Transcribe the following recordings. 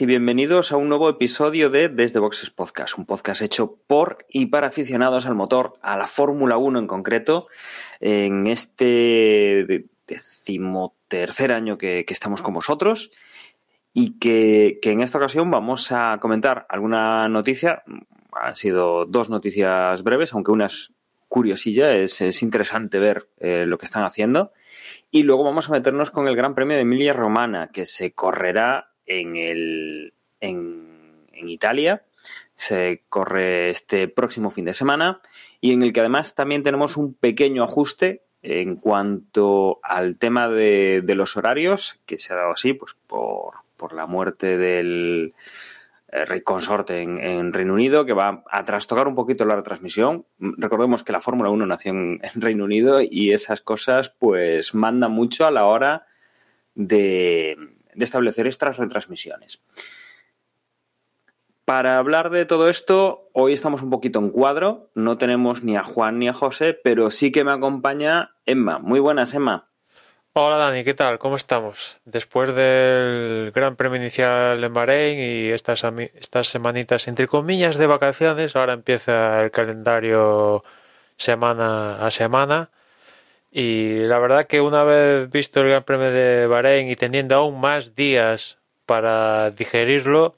y bienvenidos a un nuevo episodio de Desde Boxes Podcast, un podcast hecho por y para aficionados al motor, a la Fórmula 1 en concreto, en este decimotercer año que, estamos con vosotros y que, en esta ocasión vamos a comentar alguna noticia. Han sido dos noticias breves, aunque una es curiosilla, es, interesante ver eh, lo que están haciendo. Y luego vamos a meternos con el Gran Premio de Emilia Romana, que se correrá en, el, en, en Italia. Se corre este próximo fin de semana y en el que además también tenemos un pequeño ajuste en cuanto al tema de, los horarios, que se ha dado así pues por, por la muerte del eh, rey consorte en, Reino Unido, que va a trastocar un poquito la retransmisión. Recordemos que la Fórmula 1 nació en, en, Reino Unido y esas cosas pues mandan mucho a la hora de, de establecer estas retransmisiones. Para hablar de todo esto, hoy estamos un poquito en cuadro, no tenemos ni a Juan ni a José, pero sí que me acompaña Emma. Muy buenas, Emma. Hola Dani, ¿qué tal? ¿Cómo estamos? Después del Gran Premio inicial en Bahrein y estas, estas semanitas entre comillas de vacaciones, ahora empieza el calendario semana a semana y la verdad que una vez visto el Gran Premio de Bahrein y teniendo aún más días para digerirlo,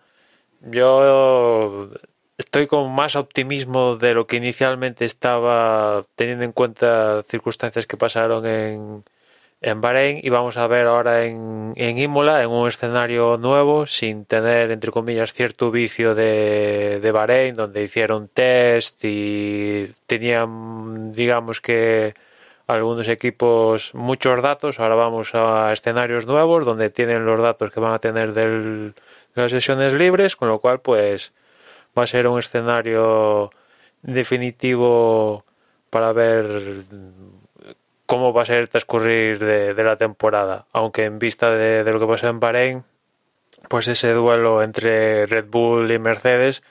yo estoy con más optimismo de lo que inicialmente estaba teniendo en cuenta circunstancias que pasaron en, en Bahrein. Y vamos a ver ahora en, en Imola, en un escenario nuevo, sin tener, entre comillas, cierto vicio de, de Bahrein, donde hicieron test y tenían, digamos que algunos equipos muchos datos. Ahora vamos a escenarios nuevos donde tienen los datos que van a tener de las sesiones libres, con lo cual pues va a ser un escenario definitivo para ver cómo va a ser el transcurrir de, la temporada. Aunque en vista de, de lo que pasó en Bahrein, pues ese duelo entre Red Bull y Mercedes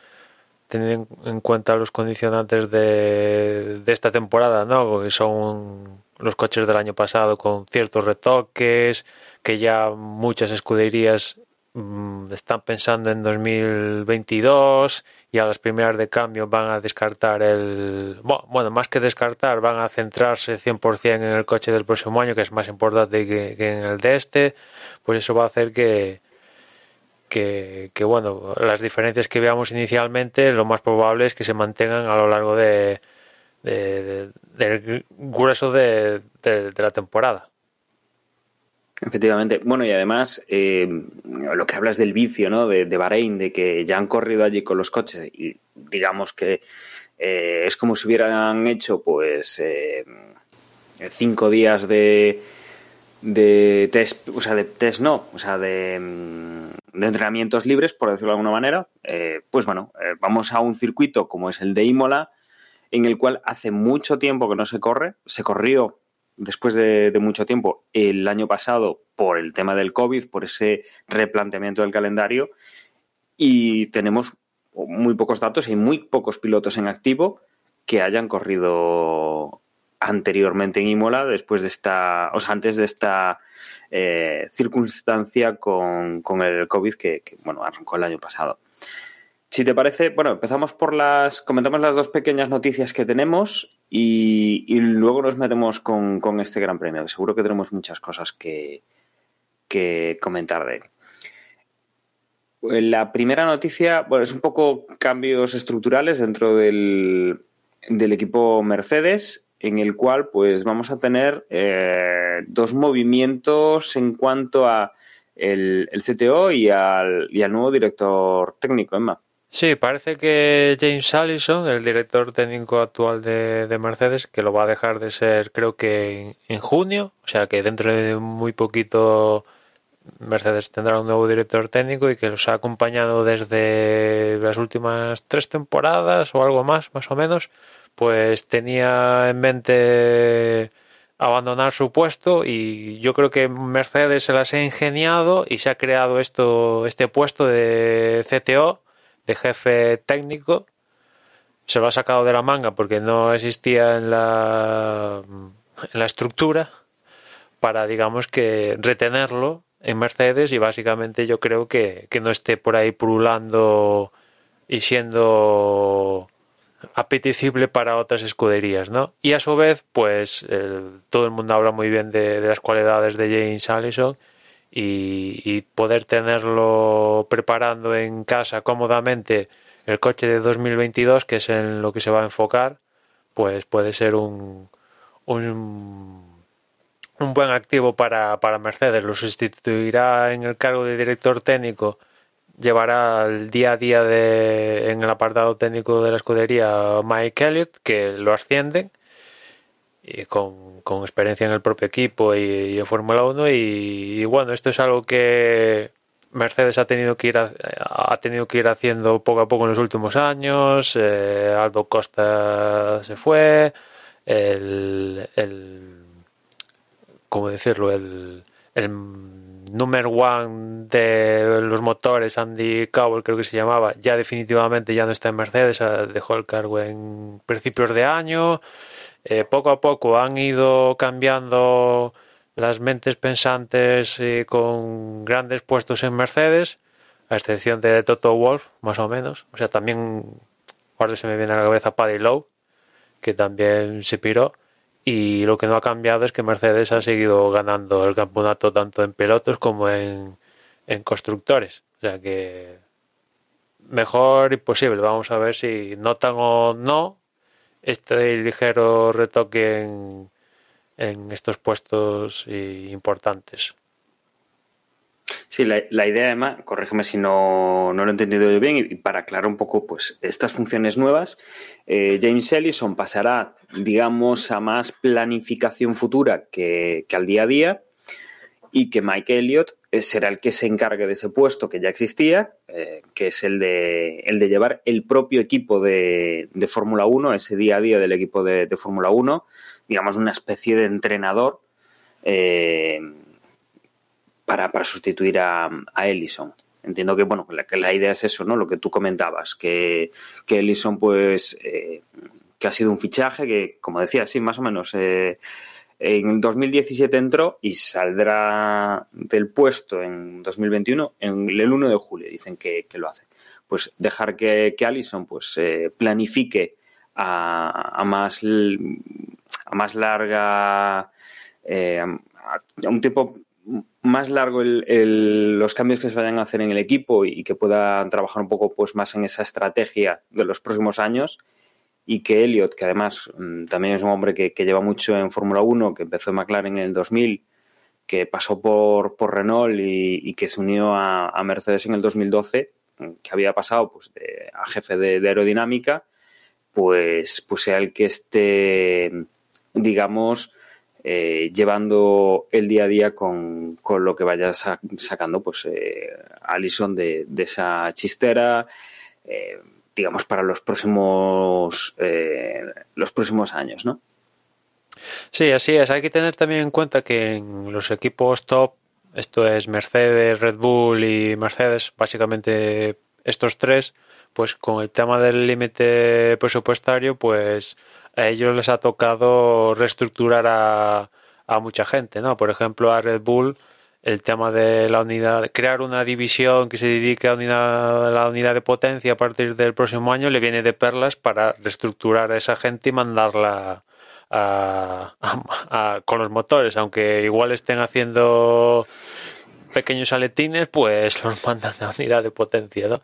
teniendo en cuenta los condicionantes de, esta temporada, ¿no? Que son los coches del año pasado con ciertos retoques, que ya muchas escuderías mm, están pensando en 2022 y a las primeras de cambio van a descartar el... Bueno, más que descartar, van a centrarse 100% en el coche del próximo año, que es más importante que en el de este, pues eso va a hacer que, que, bueno, las diferencias que veamos inicialmente, lo más probable es que se mantengan a lo largo de, del grueso de, la temporada. Efectivamente. Bueno, y además, eh, lo que hablas del vicio, ¿no? De, Bahrein, de que ya han corrido allí con los coches y digamos que eh, es como si hubieran hecho, pues, eh, cinco días de, de test, o sea, de test no, o sea, de, mm, de entrenamientos libres, por decirlo de alguna manera, eh, pues bueno, eh, vamos a un circuito como es el de Imola, en el cual hace mucho tiempo que no se corre, se corrió después de, de, mucho tiempo el año pasado por el tema del COVID, por ese replanteamiento del calendario, y tenemos muy pocos datos y muy pocos pilotos en activo que hayan corrido anteriormente en Imola, después de esta, o sea, antes de esta eh, circunstancia con, el COVID que, bueno, arrancó el año pasado. Si te parece, bueno, empezamos por las, comentamos las dos pequeñas noticias que tenemos y, luego nos metemos con, este gran premio, seguro que tenemos muchas cosas que, que comentar de él. La primera noticia, bueno, es un poco cambios estructurales dentro del, del equipo Mercedes en el cual pues vamos a tener eh, dos movimientos en cuanto a el, CTO y al, y al nuevo director técnico, Emma. Sí, parece que James Allison, el director técnico actual de, Mercedes, que lo va a dejar de ser creo que en, junio, o sea que dentro de muy poquito Mercedes tendrá un nuevo director técnico y que los ha acompañado desde las últimas tres temporadas o algo más, más o menos, pues tenía en mente abandonar su puesto y yo creo que Mercedes se las ha ingeniado y se ha creado esto, este puesto de CTO, de jefe técnico. Se lo ha sacado de la manga porque no existía en la, en la estructura para, digamos, que retenerlo en Mercedes y básicamente yo creo que, que no esté por ahí pululando y siendo apetecible para otras escuderías, ¿no? Y a su vez, pues todo el mundo habla muy bien de, las cualidades de James Allison y, poder tenerlo preparando en casa cómodamente el coche de 2022, que es en lo que se va a enfocar, pues puede ser un, un, un buen activo para, para Mercedes. Lo sustituirá en el cargo de director técnico llevará el día a día de, en el apartado técnico de la escudería Mike Elliott, que lo ascienden y con, experiencia en el propio equipo y, en Fórmula 1 y, bueno, esto es algo que Mercedes ha tenido que ir ha tenido que ir haciendo poco a poco en los últimos años eh, Aldo Costa se fue el, el cómo decirlo el número one de los motores, Andy Cowell creo que se llamaba, ya definitivamente ya no está en Mercedes, dejó el cargo en principios de año. Eh, poco a poco han ido cambiando las mentes pensantes eh, con grandes puestos en Mercedes, a excepción de Toto Wolf, más o menos. O sea, también, ahora se me viene a la cabeza Paddy Lowe, que también se piró y lo que no ha cambiado es que Mercedes ha seguido ganando el campeonato tanto en pilotos como en, constructores. O sea que mejor imposible. Vamos a ver si notan o no este ligero retoque en, en estos puestos importantes. Sí, la, idea, Emma, corrígeme si no, lo he entendido bien, y para aclarar un poco pues, estas funciones nuevas, eh, James Ellison pasará, digamos, a más planificación futura que, al día a día y que Mike Elliott eh, será el que se encargue de ese puesto que ya existía, eh, que es el de, el de llevar el propio equipo de, Fórmula 1, ese día a día del equipo de, Fórmula 1, digamos, una especie de entrenador para, para sustituir a, a, Ellison. Entiendo que, bueno, la, que la idea es eso, ¿no? Lo que tú comentabas, que, que Ellison, pues, eh, que ha sido un fichaje que, como decía, sí, más o menos, eh, en 2017 entró y saldrá del puesto en 2021, en el 1 de julio, dicen que, lo hace. Pues dejar que, que Allison, pues, eh, planifique a, a, más, a más larga, a un tiempo más largo los cambios que se vayan a hacer en el equipo y que puedan trabajar un poco pues más en esa estrategia de los próximos años. Y que Elliot, que además mm, también es un hombre que, lleva mucho en Fórmula 1, que empezó en McLaren en el 2000, que pasó por, por Renault y, que se unió a, Mercedes en el 2012, que había pasado pues, a jefe de, de, aerodinámica, pues, pues sea el que esté, digamos, eh, llevando el día a día con, lo que vaya sacando pues eh, Alison de, esa chistera eh, digamos para los próximos eh, los próximos años ¿no? Sí, así es. Hay que tener también en cuenta que en los equipos top, esto es Mercedes, Red Bull y Mercedes, básicamente estos tres, pues con el tema del límite presupuestario, pues a ellos les ha tocado reestructurar a, a mucha gente, ¿no? Por ejemplo, a Red Bull el tema de la unidad, crear una división que se dedique a, la unidad de potencia a partir del próximo año le viene de perlas para reestructurar a esa gente y mandarla con los motores, aunque igual estén haciendo pequeños aletines, pues los mandan a unidad de potencia, ¿no?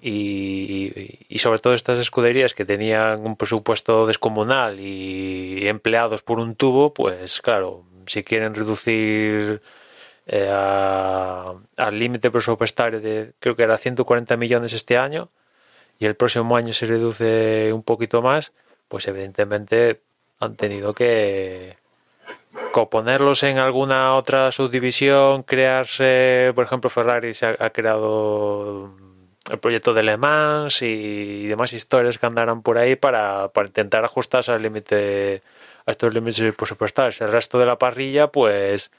Y, sobre todo estas escuderías que tenían un presupuesto descomunal y empleados por un tubo, pues claro, si quieren reducir eh, al límite presupuestario de creo que era 140 millones este año y el próximo año se reduce un poquito más, pues evidentemente han tenido que ponerlos en alguna otra subdivisión, crearse, por ejemplo, Ferrari se ha creado el proyecto de Le Mans y demás historias que andarán por ahí para, intentar ajustarse al límite a estos límites presupuestarios. El resto de la parrilla, pues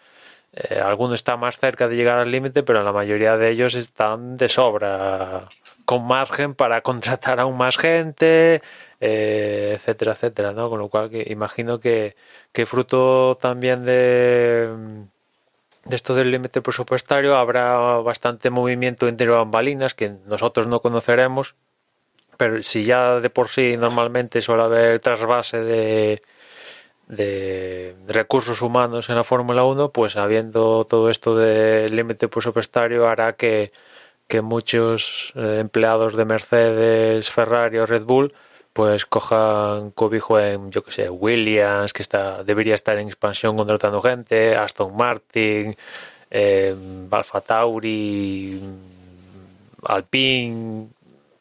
eh, alguno está más cerca de llegar al límite, pero la mayoría de ellos están de sobra, con margen para contratar aún más gente, eh, etcétera, etcétera, ¿no? Con lo cual que imagino que, que fruto también de, de esto del límite presupuestario habrá bastante movimiento entre bambalinas que nosotros no conoceremos, pero si ya de por sí normalmente suele haber trasvase de de recursos humanos en la Fórmula 1, pues habiendo todo esto del límite presupuestario hará que, muchos eh, empleados de Mercedes, Ferrari o Red Bull pues cojan cobijo en, yo que sé, Williams, que está debería estar en expansión contratando gente, Aston Martin, eh, Alfa Tauri, Alpine,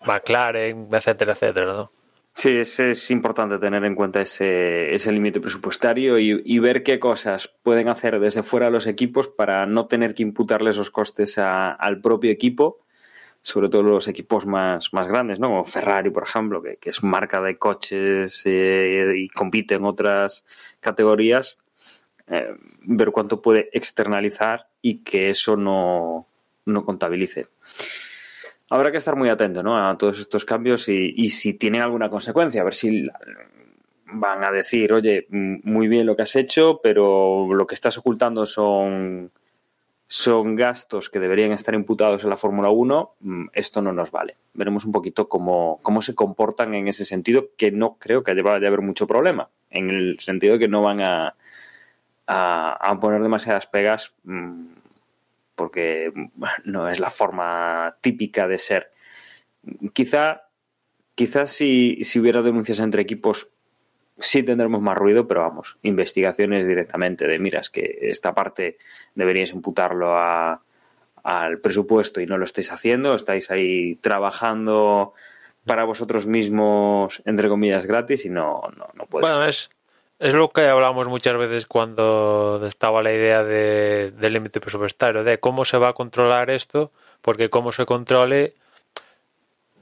McLaren, etcétera, etcétera, ¿no? Sí, es, importante tener en cuenta ese, ese límite presupuestario y, ver qué cosas pueden hacer desde fuera los equipos para no tener que imputarle esos costes al propio equipo, sobre todo los equipos más, más grandes, ¿no? Como Ferrari, por ejemplo, que, es marca de coches eh, y compite en otras categorías, eh, ver cuánto puede externalizar y que eso no, no contabilice habrá que estar muy atento ¿no? a todos estos cambios y, si tienen alguna consecuencia, a ver si van a decir, oye, muy bien lo que has hecho, pero lo que estás ocultando son, son gastos que deberían estar imputados en la Fórmula 1, mm, esto no nos vale. Veremos un poquito cómo, cómo se comportan en ese sentido, que no creo que vaya a haber mucho problema, en el sentido de que no van a, a, poner demasiadas pegas. Mm, porque no es la forma típica de ser. Quizá, quizás si, si hubiera denuncias entre equipos sí tendremos más ruido, pero vamos, investigaciones directamente de miras que esta parte deberíais imputarlo a, al presupuesto y no lo estáis haciendo, estáis ahí trabajando para vosotros mismos, entre comillas, gratis y no, no, no Bueno, es, es lo que hablamos muchas veces cuando estaba la idea de, del límite presupuestario, de cómo se va a controlar esto, porque cómo se controle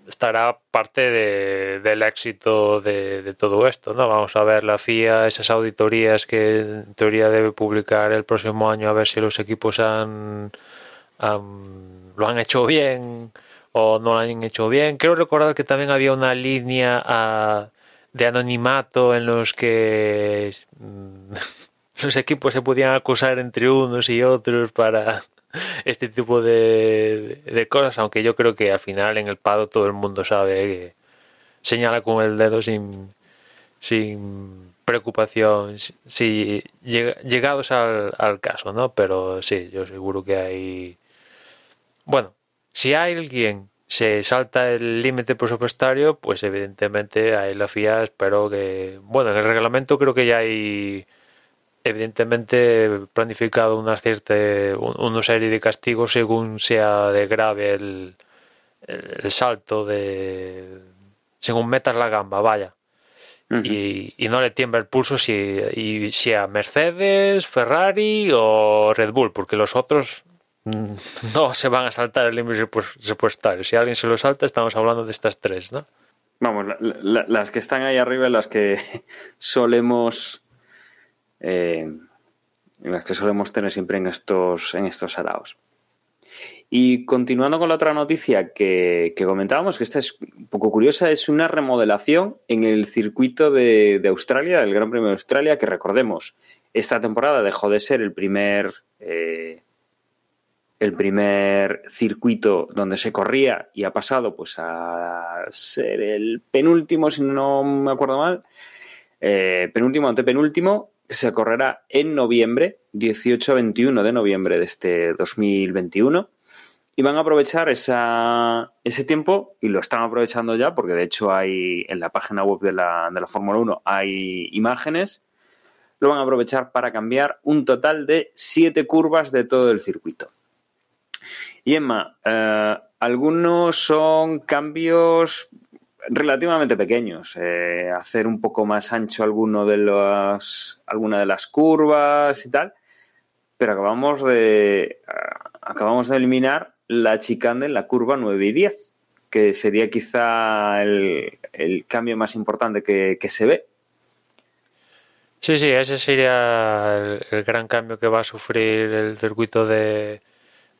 estará parte de, del éxito de, todo esto, ¿no? Vamos a ver la FIA, esas auditorías que en teoría debe publicar el próximo año, a ver si los equipos han, lo han hecho bien o no lo han hecho bien. Quiero recordar que también había una línea a de anonimato en los que mm, los equipos se podían acusar entre unos y otros para este tipo de, de, cosas, aunque yo creo que al final en el pado todo el mundo sabe que señala con el dedo sin, sin preocupación, si llegados al, al caso, ¿no? Pero sí, yo seguro que hay... Bueno, si hay alguien se salta el límite presupuestario, pues evidentemente ahí la FIA espero que, bueno, en el reglamento creo que ya hay evidentemente planificado una cierta una serie de castigos según sea de grave el, el, salto de según metas la gamba, vaya. y, y, no le tiembla el pulso si, y sea Mercedes, Ferrari o Red Bull, porque los otros no se van a saltar el límite presupuestario. Si alguien se lo salta, estamos hablando de estas tres, ¿no? Vamos, las que están ahí arriba, las que solemos. Eh, las que solemos tener siempre en estos, en estos araos. Y continuando con la otra noticia que, comentábamos, que esta es un poco curiosa, es una remodelación en el circuito de, Australia, del Gran Premio de Australia, que recordemos, esta temporada dejó de ser el primer eh, el primer circuito donde se corría y ha pasado pues a ser el penúltimo, si no me acuerdo mal, eh, penúltimo, antepenúltimo, se correrá en noviembre, 18 a 21 de noviembre de este 2021. Y van a aprovechar esa, ese tiempo, y lo están aprovechando ya, porque de hecho hay en la página web de la, de la Fórmula 1 hay imágenes, lo van a aprovechar para cambiar un total de siete curvas de todo el circuito. Y Emma, eh, algunos son cambios relativamente pequeños. Eh, hacer un poco más ancho alguno de los, alguna de las curvas y tal. Pero acabamos de, acabamos de eliminar la chicane en la curva 9 y 10, que sería quizá el, cambio más importante que, se ve. Sí, sí, ese sería el, gran cambio que va a sufrir el circuito de,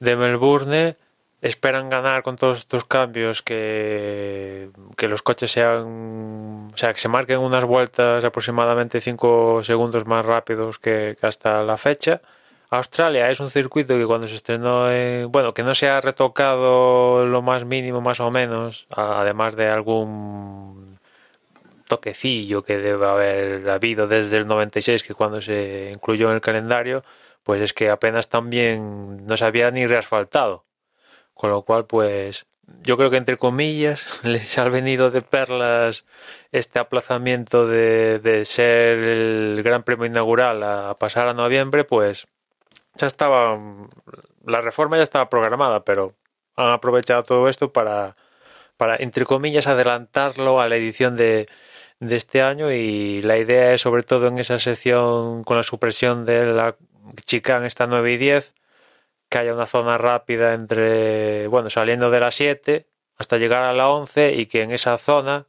de Melbourne. Esperan ganar con todos estos cambios que, que los coches sean, o sea, que se marquen unas vueltas aproximadamente 5 segundos más rápidos que, hasta la fecha. Australia es un circuito que cuando se estrenó, bueno, que no se ha retocado lo más mínimo más o menos, además de algún toquecillo que debe haber habido desde el 96, que cuando se incluyó en el calendario, pues es que apenas también no se había ni reasfaltado. Con lo cual, pues yo creo que entre comillas les ha venido de perlas este aplazamiento de, de ser el Gran Premio inaugural a pasar a noviembre, pues ya estaba, la reforma ya estaba programada, pero han aprovechado todo esto para, para entre comillas, adelantarlo a la edición de, de este año. Y la idea es sobre todo en esa sección con la supresión de la chicane esta 9 y 10 que haya una zona rápida entre, bueno, saliendo de la 7 hasta llegar a la 11 y que en esa zona,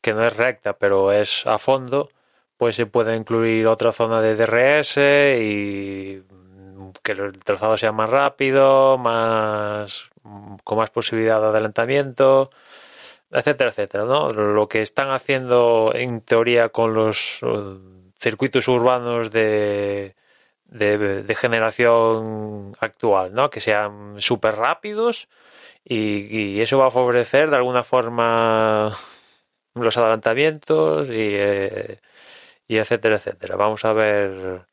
que no es recta pero es a fondo, pues se pueda incluir otra zona de DRS y que el trazado sea más rápido, más con más posibilidad de adelantamiento, etcétera, etcétera, ¿no? Lo que están haciendo en teoría con los uh, circuitos urbanos de, de, generación actual, ¿no? Que sean súper rápidos y, eso va a favorecer de alguna forma los adelantamientos y, eh, y etcétera, etcétera. Vamos a ver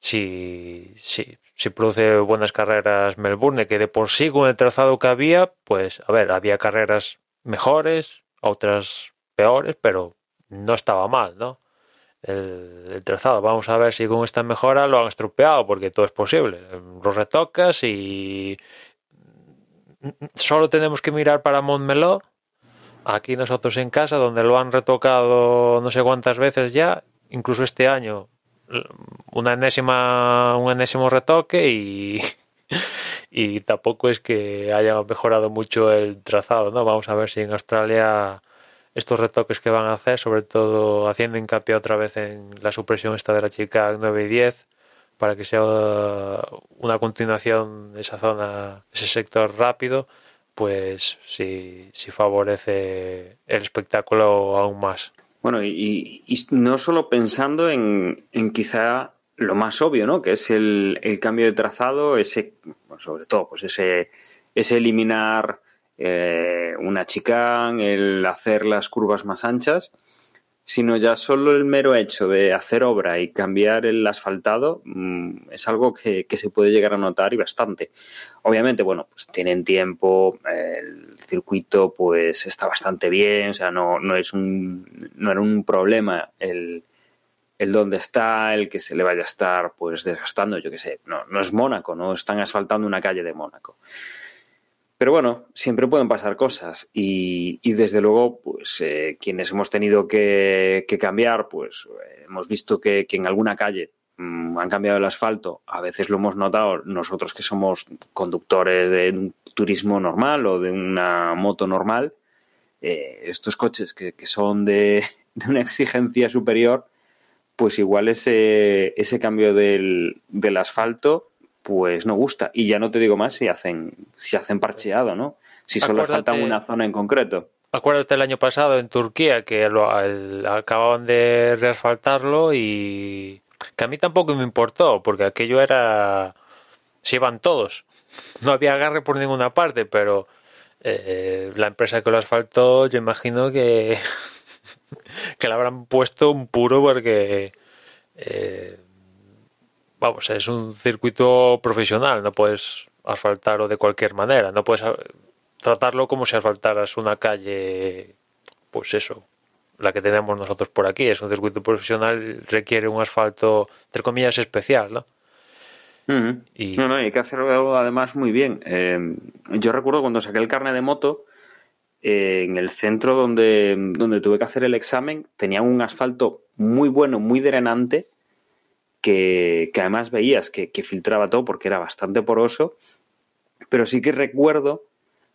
si, si, si produce buenas carreras Melbourne, que de por sí con el trazado que había, pues a ver, había carreras mejores, otras peores, pero no estaba mal, ¿no? El, trazado. Vamos a ver si con esta mejora lo han estropeado, porque todo es posible. Lo retocas y solo tenemos que mirar para Montmeló, aquí nosotros en casa, donde lo han retocado no sé cuántas veces ya, incluso este año, una enésima, un enésimo retoque y y tampoco es que haya mejorado mucho el trazado, ¿no? Vamos a ver si en Australia estos retoques que van a hacer, sobre todo haciendo hincapié otra vez en la supresión esta de la chica 9 y 10, para que sea una continuación de esa zona, ese sector rápido, pues sí, favorece el espectáculo aún más. Bueno, y, y no solo pensando en, en quizá lo más obvio, ¿no? Que es el, el cambio de trazado, ese, sobre todo, pues ese, ese eliminar eh, una chicane, el hacer las curvas más anchas, sino ya solo el mero hecho de hacer obra y cambiar el asfaltado mm, es algo que, que, se puede llegar a notar y bastante. Obviamente, bueno, pues tienen tiempo, el circuito pues está bastante bien, o sea, no, no es un, no era un problema el el dónde está, el que se le vaya a estar pues desgastando, yo qué sé, no, no es Mónaco, no están asfaltando una calle de Mónaco. Pero bueno, siempre pueden pasar cosas y, y desde luego, pues eh, quienes hemos tenido que, cambiar, pues hemos visto que, que, en alguna calle mmm, han cambiado el asfalto, a veces lo hemos notado nosotros que somos conductores de un turismo normal o de una moto normal, eh, estos coches que, que son de, de una exigencia superior, pues igual ese, ese cambio del, del asfalto pues no gusta. Y ya no te digo más si hacen, si hacen parcheado, ¿no? Si solo falta una zona en concreto. Acuérdate el año pasado en Turquía que lo, el, acababan de reasfaltarlo y que a mí tampoco me importó, porque aquello era... se iban todos. No había agarre por ninguna parte, pero eh, la empresa que lo asfaltó, yo imagino que que le habrán puesto un puro porque eh, vamos, es un circuito profesional, no puedes asfaltarlo de cualquier manera, no puedes tratarlo como si asfaltaras una calle, pues eso, la que tenemos nosotros por aquí, es un circuito profesional, requiere un asfalto, entre comillas, especial, ¿no? Mm. Y... No, no, hay que hacerlo además muy bien. Eh, yo recuerdo cuando saqué el carnet de moto, eh, en el centro donde, donde tuve que hacer el examen, tenía un asfalto muy bueno, muy drenante, que, que además veías que, que, filtraba todo porque era bastante poroso, pero sí que recuerdo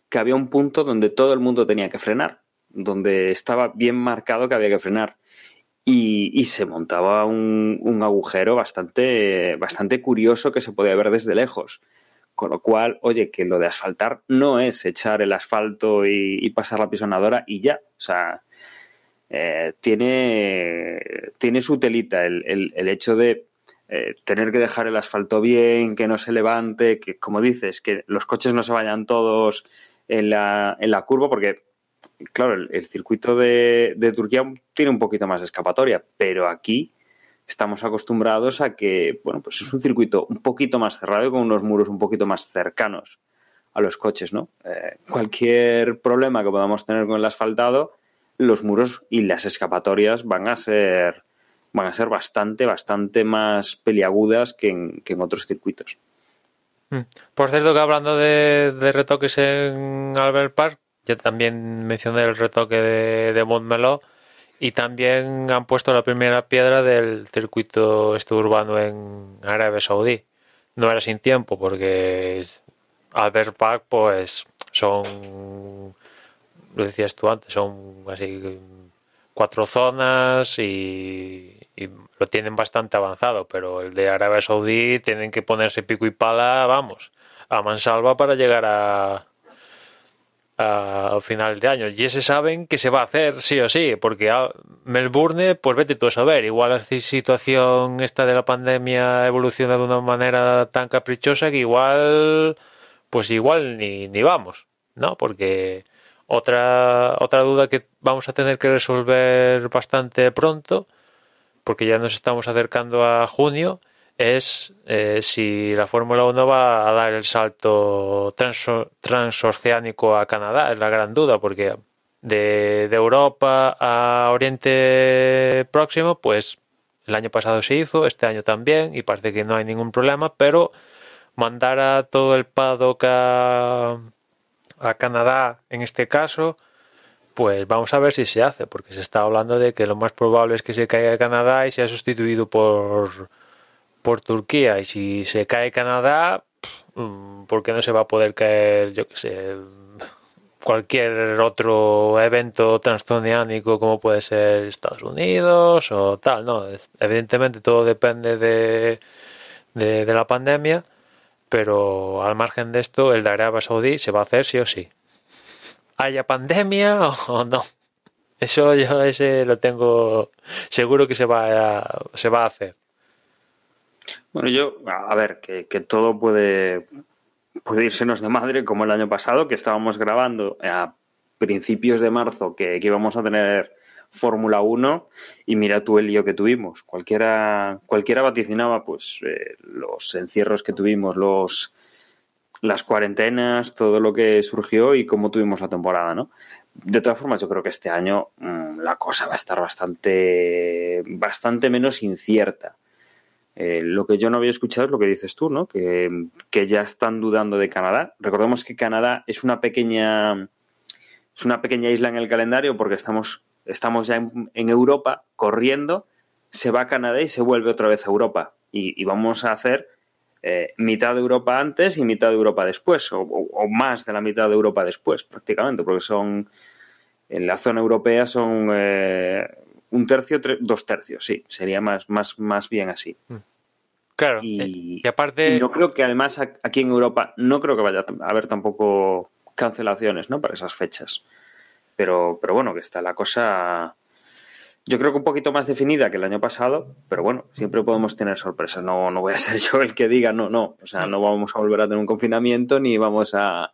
que había un punto donde todo el mundo tenía que frenar, donde estaba bien marcado que había que frenar. y, se montaba un, agujero bastante, bastante curioso que se podía ver desde lejos. Con lo cual, oye, que lo de asfaltar no es echar el asfalto y, pasar la pisonadora y ya. O sea, eh, tiene, tiene su telita el, el, hecho de eh, tener que dejar el asfalto bien, que no se levante, que, como dices, que los coches no se vayan todos en la, en la curva, porque claro, el, circuito de, Turquía tiene un poquito más de escapatoria, pero aquí estamos acostumbrados a que, bueno, pues es un circuito un poquito más cerrado y con unos muros un poquito más cercanos a los coches, ¿no? Eh, cualquier problema que podamos tener con el asfaltado, los muros y las escapatorias van a ser van a ser bastante, bastante más peliagudas que en, que en otros circuitos. Mm. Por cierto, que hablando de, retoques en Albert Park, ya también mencioné el retoque de, de y también han puesto la primera piedra del circuito este urbano en Arabia Saudí. No era sin tiempo porque Albert Park pues son, lo decías tú antes, son así cuatro zonas y, y, lo tienen bastante avanzado, pero el de Arabia Saudí tienen que ponerse pico y pala, vamos, a mansalva para llegar a, a, final de año. Y ese saben que se va a hacer sí o sí, porque a Melbourne, pues vete tú a saber, igual la situación esta de la pandemia evoluciona de una manera tan caprichosa que igual, pues igual ni, ni vamos, ¿no? Porque otra, otra duda que vamos a tener que resolver bastante pronto, porque ya nos estamos acercando a junio, es eh, si la Fórmula 1 va a dar el salto transoceánico a Canadá. Es la gran duda, porque de, Europa a Oriente Próximo, pues el año pasado se hizo, este año también, y parece que no hay ningún problema, pero mandar a todo el paddock a, a Canadá en este caso, pues vamos a ver si se hace, porque se está hablando de que lo más probable es que se caiga Canadá y sea sustituido por por Turquía y si se cae Canadá, mm, ¿por qué no se va a poder caer, yo qué sé, cualquier otro evento transoceánico como puede ser Estados Unidos o tal? No, evidentemente todo depende de, de, la pandemia, pero al margen de esto, el de Arabia Saudí se va a hacer sí o sí. ¿Haya pandemia o no? Eso yo ese lo tengo seguro que se va a, se va a hacer. Bueno, yo, a ver, que, todo puede, puede irsenos de madre como el año pasado, que estábamos grabando a principios de marzo que, íbamos a tener Fórmula 1 y mira tú el lío que tuvimos. Cualquiera, cualquiera vaticinaba pues eh, los encierros que tuvimos, los las cuarentenas, todo lo que surgió y cómo tuvimos la temporada, ¿no? De todas formas, yo creo que este año mm, la cosa va a estar bastante, bastante menos incierta. Eh, lo que yo no había escuchado es lo que dices tú, ¿no? Que, ya están dudando de Canadá. Recordemos que Canadá es una pequeña es una pequeña isla en el calendario porque estamos, estamos ya en, Europa corriendo, se va a Canadá y se vuelve otra vez a Europa. Y, vamos a hacer eh, mitad de Europa antes y mitad de Europa después, o, más de la mitad de Europa después, prácticamente, porque son en la zona europea son eh, un tercio, dos tercios, sí, sería más, más, más bien así. Mm. Claro, y, eh, aparte... yo creo que además aquí en Europa no creo que vaya a haber tampoco cancelaciones, ¿no? Para esas fechas. Pero, pero bueno, que está la cosa... Yo creo que un poquito más definida que el año pasado, pero bueno, siempre podemos tener sorpresas. No, no voy a ser yo el que diga no, no. O sea, no vamos a volver a tener un confinamiento ni vamos a,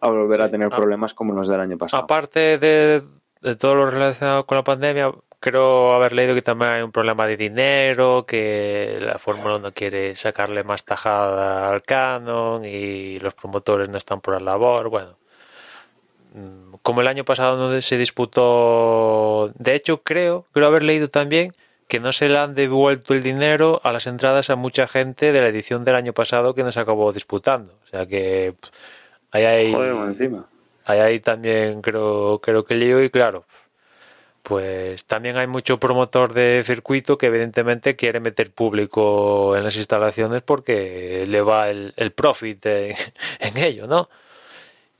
a volver a tener problemas como los del año pasado. Aparte de, de todo lo relacionado con la pandemia, creo haber leído que también hay un problema de dinero, que la Fórmula 1 quiere sacarle más tajada al canon y los promotores no están por la labor. Bueno, como el año pasado no se disputó, de hecho creo, creo haber leído también que no se le han devuelto el dinero a las entradas a mucha gente de la edición del año pasado que no se acabó disputando. O sea que ahí hay, encima. ahí hay también creo, creo que lío y claro pues también hay mucho promotor de circuito que evidentemente quiere meter público en las instalaciones porque le va el, profit en, ello, ¿no?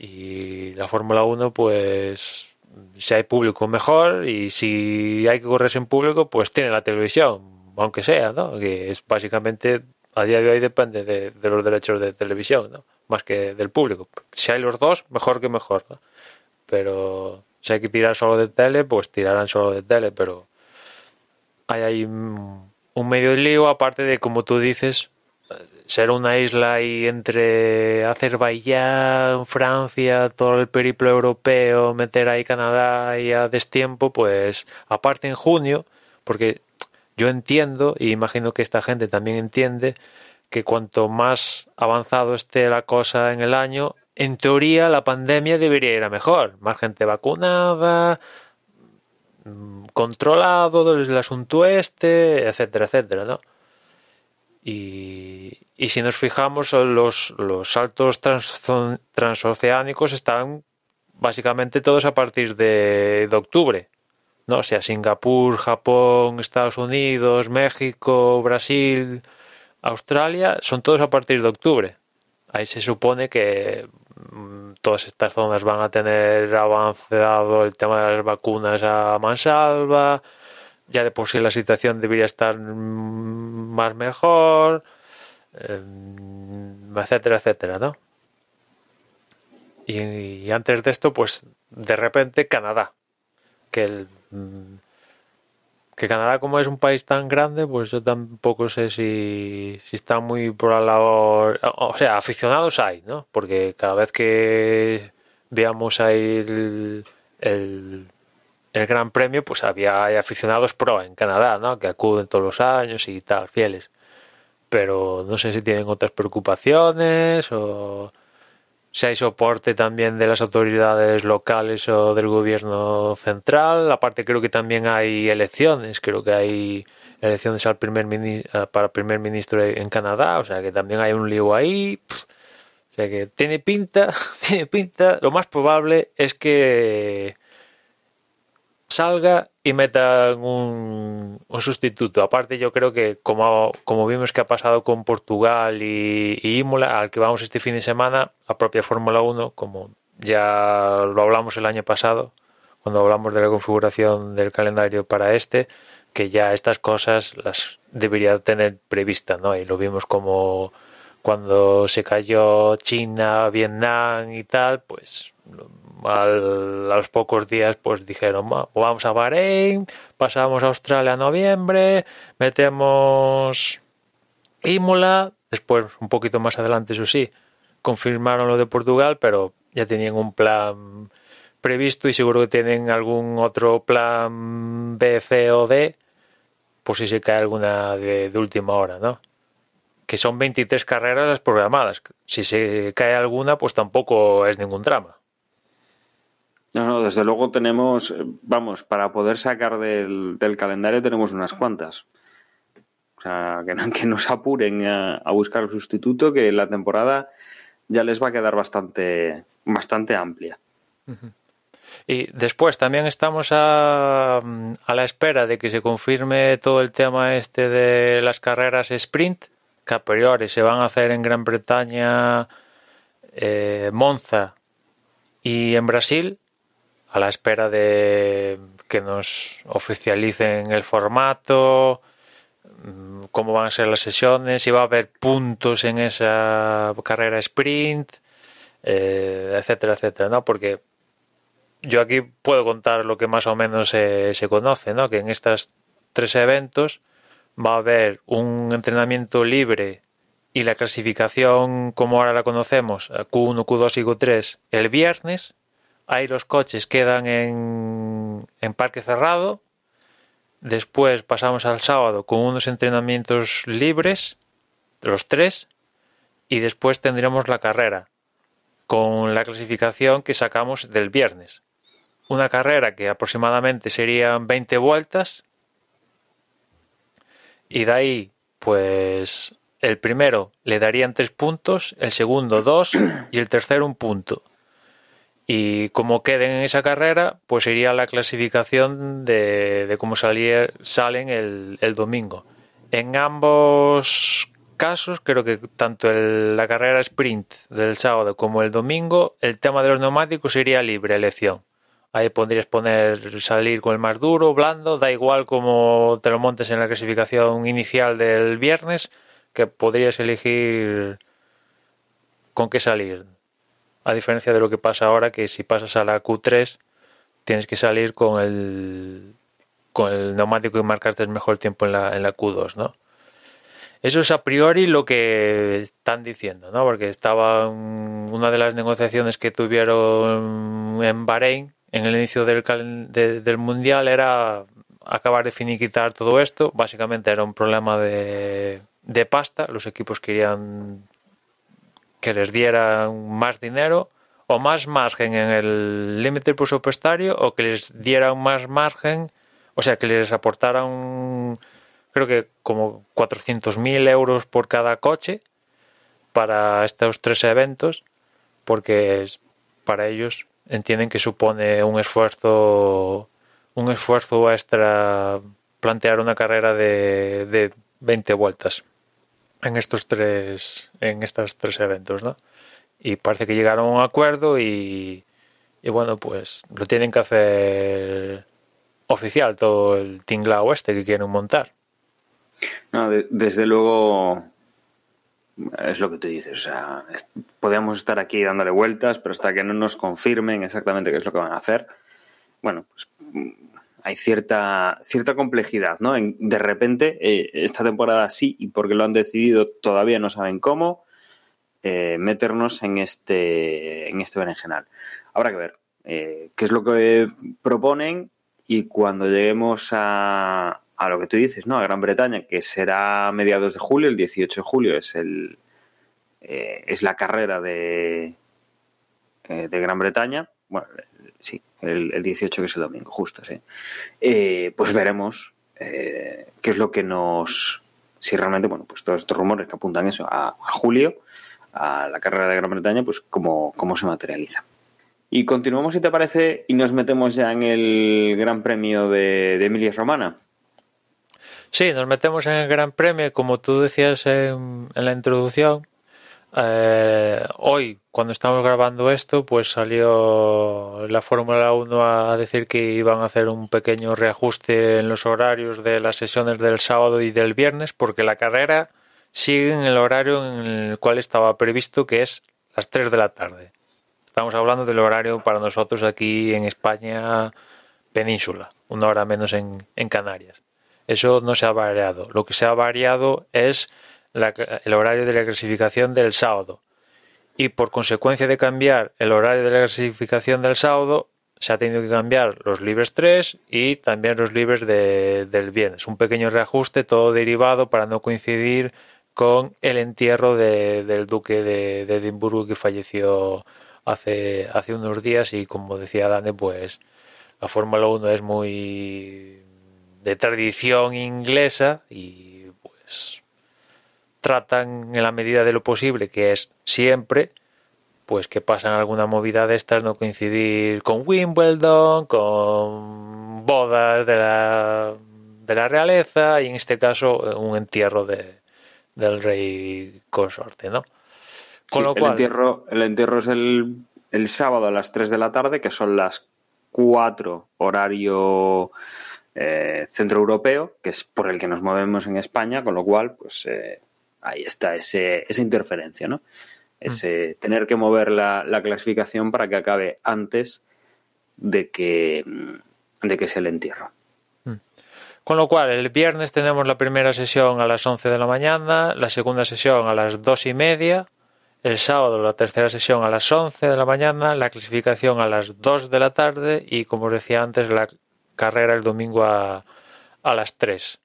Y la Fórmula 1 pues si hay público mejor y si hay que correr sin público, pues tiene la televisión, aunque sea, ¿no? Que es básicamente, a día de hoy depende de, los derechos de televisión, ¿no? Más que del público. Si hay los dos, mejor que mejor, ¿no? Pero si hay que tirar solo de tele, pues tirarán solo de tele, pero hay un medio lío, aparte de, como tú dices, ser una isla ahí entre Azerbaiyán, Francia, todo el periplo europeo, meter ahí Canadá y a destiempo, pues aparte en junio, porque yo entiendo, y imagino que esta gente también entiende, que cuanto más avanzado esté la cosa en el año, en teoría la pandemia debería ir a mejor. Más gente vacunada, mm, controlado el asunto este, etcétera, etcétera, ¿no? Y, y si nos fijamos, los, los saltos transoceánicos están básicamente todos a partir de, octubre. ¿no? O sea, Singapur, Japón, Estados Unidos, México, Brasil, Australia, son todos a partir de octubre. Ahí se supone que mm, todas estas zonas van a tener avanzado el tema de las vacunas a mansalva. Ya de por sí la situación debería estar más mejor. Em, etcétera, etcétera, ¿no? Y, antes de esto, pues de repente Canadá, que que Canadá como es un país tan grande, pues yo tampoco sé si, si está muy por la labor, o sea, aficionados hay, ¿no? Porque cada vez que veamos ahí el, el, el Gran Premio, pues había aficionados pro en Canadá, ¿no? Que acuden todos los años y tal, fieles pero no sé si tienen otras preocupaciones o si hay soporte también de las autoridades locales o del gobierno central. Aparte creo que también hay elecciones, creo que hay elecciones al primer para primer ministro en Canadá, o sea que también hay un lío ahí. O sea que tiene pinta, tiene pinta. Lo más probable es que salga y meta un, sustituto. Aparte, yo creo que como, como vimos que ha pasado con Portugal y, Imola, al que vamos este fin de semana, la propia Fórmula 1, como ya lo hablamos el año pasado, cuando hablamos de la configuración del calendario para este, que ya estas cosas las debería tener previstas, ¿no? Y lo vimos como cuando se cayó China, Vietnam y tal, pues a los pocos días pues dijeron vamos a Bahrein, pasamos a Australia en noviembre, metemos Imola, después un poquito más adelante eso sí, confirmaron lo de Portugal, pero ya tenían un plan previsto y seguro que tienen algún otro plan B, C o D, por si se cae alguna de, de última hora, ¿no? Que son 23 carreras las programadas. Si se cae alguna, pues tampoco es ningún drama. No, no, desde luego tenemos, eh, vamos, para poder sacar del, calendario tenemos unas cuantas. O sea, que, que nos apuren a, buscar el sustituto, que la temporada ya les va a quedar bastante, bastante amplia. Y después también estamos a, a, la espera de que se confirme todo el tema este de las carreras sprint, que a priori se van a hacer en Gran Bretaña, eh, Monza y en Brasil a la espera de que nos oficialicen el formato, mm, cómo van a ser las sesiones, si va a haber puntos en esa carrera sprint, eh, etcétera, etcétera, ¿no? Porque yo aquí puedo contar lo que más o menos se, se conoce, ¿no? Que en estos tres eventos va a haber un entrenamiento libre y la clasificación como ahora la conocemos, Q1, Q2 y Q3, el viernes ahí los coches quedan en, en parque cerrado. Después pasamos al sábado con unos entrenamientos libres, los tres, y después tendremos la carrera con la clasificación que sacamos del viernes. Una carrera que aproximadamente serían 20 vueltas. Y de ahí, pues el primero le darían tres puntos, el segundo dos y el tercero un punto. Y como queden en esa carrera, pues sería la clasificación de, cómo salir, salen el, domingo. En ambos casos, creo que tanto la carrera sprint del sábado como el domingo, el tema de los neumáticos sería libre elección. Ahí podrías poner salir con el más duro, blando, da igual como te lo montes en la clasificación inicial del viernes, que podrías elegir con qué salir. A diferencia de lo que pasa ahora, que si pasas a la Q3 tienes que salir con el con el neumático y marcaste el mejor tiempo en la, en la Q2, ¿no? Eso es a priori lo que están diciendo, ¿no? Porque estaba una de las negociaciones que tuvieron en Bahrein en el inicio del, del mundial era acabar de finiquitar todo esto. Básicamente era un problema de, de pasta. Los equipos querían que les dieran más dinero o más margen en el límite presupuestario o que les dieran más margen, o sea, que les aportaran creo que como 400.000 euros por cada coche para estos tres eventos, porque para ellos entienden que supone un esfuerzo un esfuerzo extra plantear una carrera de, de 20 vueltas en estos tres en estos tres eventos, ¿no? Y parece que llegaron a un acuerdo y, y bueno, pues lo tienen que hacer oficial todo el tinglao este que quieren montar. No, desde luego es lo que tú dices. O sea, podemos estar aquí dándole vueltas, pero hasta que no nos confirmen exactamente qué es lo que van a hacer, bueno, pues hay cierta, cierta complejidad, ¿no? En, de repente, eh, esta temporada sí, y porque lo han decidido, todavía no saben cómo eh, meternos en este, en este berenjenal. Habrá que ver eh, qué es lo que proponen y cuando lleguemos a, a lo que tú dices, ¿no? A Gran Bretaña, que será mediados de julio, el 18 de julio es el eh, es la carrera de, de Gran Bretaña. Bueno, sí, el, 18 que es el domingo, justo, sí. Eh, pues veremos qué es lo que nos. Si realmente, bueno, pues todos estos rumores que apuntan eso a, julio, a la carrera de Gran Bretaña, pues cómo, cómo se materializa. Y continuamos, si te parece, y nos metemos ya en el Gran Premio de, de Emilia Romana. Sí, nos metemos en el Gran Premio, como tú decías en, la introducción. Eh, hoy, cuando estamos grabando esto, pues salió la Fórmula 1 a decir que iban a hacer un pequeño reajuste en los horarios de las sesiones del sábado y del viernes, porque la carrera sigue en el horario en el cual estaba previsto, que es las 3 de la tarde. Estamos hablando del horario para nosotros aquí en España, península, una hora menos en Canarias. Eso no se ha variado. Lo que se ha variado es el horario de la clasificación del sábado. Y por consecuencia de cambiar el horario de la clasificación del sábado, se ha tenido que cambiar los libres 3 y también los libres del viernes. Un pequeño reajuste, todo derivado para no coincidir con el entierro del duque de, Edimburgo que falleció hace, hace unos días y como decía Dane, pues la Fórmula 1 es muy de tradición inglesa y pues tratan en la medida de lo posible, que es siempre, pues que pasan alguna movida de estas, no coincidir con Wimbledon, con bodas de la, de la realeza y en este caso un entierro de, del rey consorte, ¿no? Con lo cual, el, entierro, el entierro es el, el sábado a las 3 de la tarde, que son las 4 horario eh, centro europeo, que es por el que nos movemos en España, con lo cual, pues eh, ahí está ese, esa interferencia, ¿no? Ese tener que mover la, clasificación para que acabe antes de que, de que se le entierro. Mm. Con lo cual, el viernes tenemos la primera sesión a las 11 de la mañana, la segunda sesión a las 2 y media, el sábado la tercera sesión a las 11 de la mañana, la clasificación a las 2 de la tarde y, como decía antes, la carrera el domingo a, a las 3.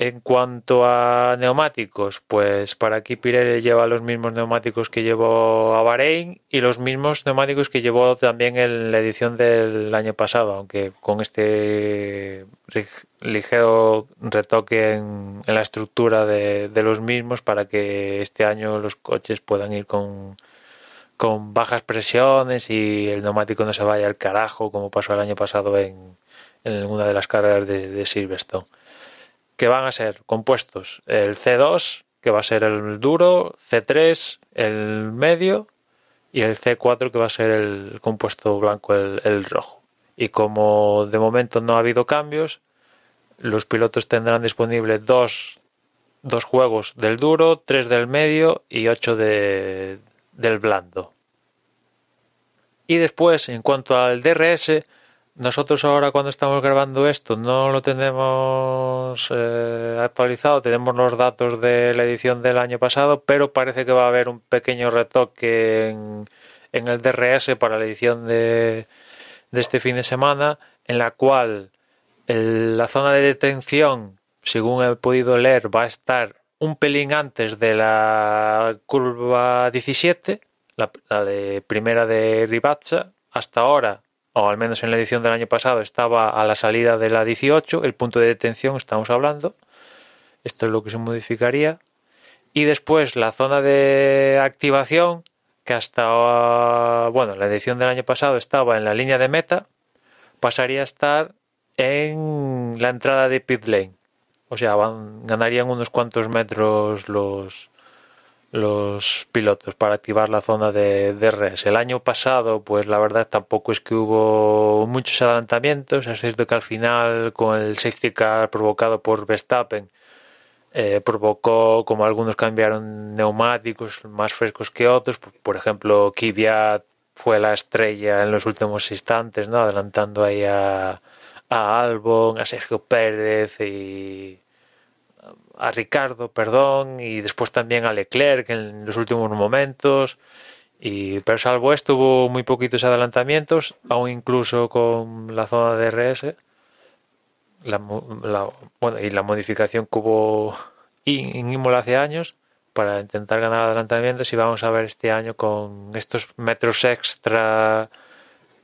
En cuanto a neumáticos, pues para aquí Pirelli lleva los mismos neumáticos que llevó a Bahrein y los mismos neumáticos que llevó también en la edición del año pasado, aunque con este ligero retoque en, la estructura de, de, los mismos para que este año los coches puedan ir con, con bajas presiones y el neumático no se vaya al carajo como pasó el año pasado en, en una de las carreras de, Silverstone. Que van a ser compuestos el C2, que va a ser el duro, C3, el medio y el C4 que va a ser el compuesto blanco, el, rojo. Y como de momento no ha habido cambios, los pilotos tendrán disponibles dos, dos juegos del duro, tres del medio y ocho de, del blando. Y después, en cuanto al DRS, nosotros ahora cuando estamos grabando esto no lo tenemos eh, actualizado, tenemos los datos de la edición del año pasado, pero parece que va a haber un pequeño retoque en, el DRS para la edición de, este fin de semana, en la cual la zona de detención, según he podido leer, va a estar un pelín antes de la curva 17, la, de primera de Ribazza, hasta ahora o al menos en la edición del año pasado, estaba a la salida de la 18, el punto de detención estamos hablando. Esto es lo que se modificaría. Y después la zona de activación, que hasta, bueno, la edición del año pasado estaba en la línea de meta, pasaría a estar en la entrada de pit lane. O sea, ganarían unos cuantos metros los, los pilotos para activar la zona de DRS. El año pasado, pues la verdad tampoco es que hubo muchos adelantamientos. Es cierto que al final, con el safety car provocado por Verstappen, eh, provocó como algunos cambiaron neumáticos más frescos que otros. Por, ejemplo, Kvyat fue la estrella en los últimos instantes, ¿no? adelantando ahí a, a Albon, a Sergio Pérez y a Ricardo, perdón, y después también a Leclerc en los últimos momentos. Y, pero salvo esto hubo muy poquitos adelantamientos, aún incluso con la zona de RS. Bueno, y la modificación que hubo en Imola hace años para intentar ganar adelantamientos y vamos a ver este año con estos metros extra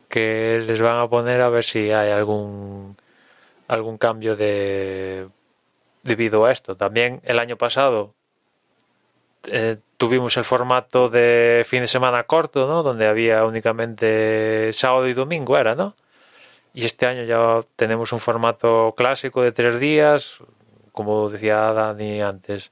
que les van a poner a ver si hay algún algún cambio de debido a esto. También el año pasado eh, tuvimos el formato de fin de semana corto, ¿no? Donde había únicamente sábado y domingo, era, ¿no? Y este año ya tenemos un formato clásico de tres días, como decía Dani antes.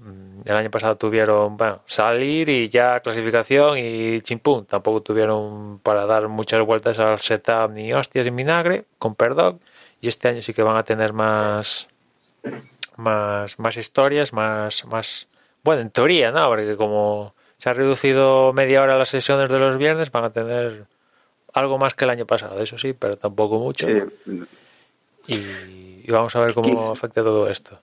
Mm, el año pasado tuvieron bueno, salir y ya clasificación y chimpún. Tampoco tuvieron para dar muchas vueltas al setup ni hostias y vinagre, con perdón. Y este año sí que van a tener más, más, más historias, más, más, bueno, en teoría, ¿no? Porque como se ha reducido media hora las sesiones de los viernes, van a tener algo más que el año pasado, eso sí, pero tampoco mucho. Y, vamos a ver cómo afecta todo esto.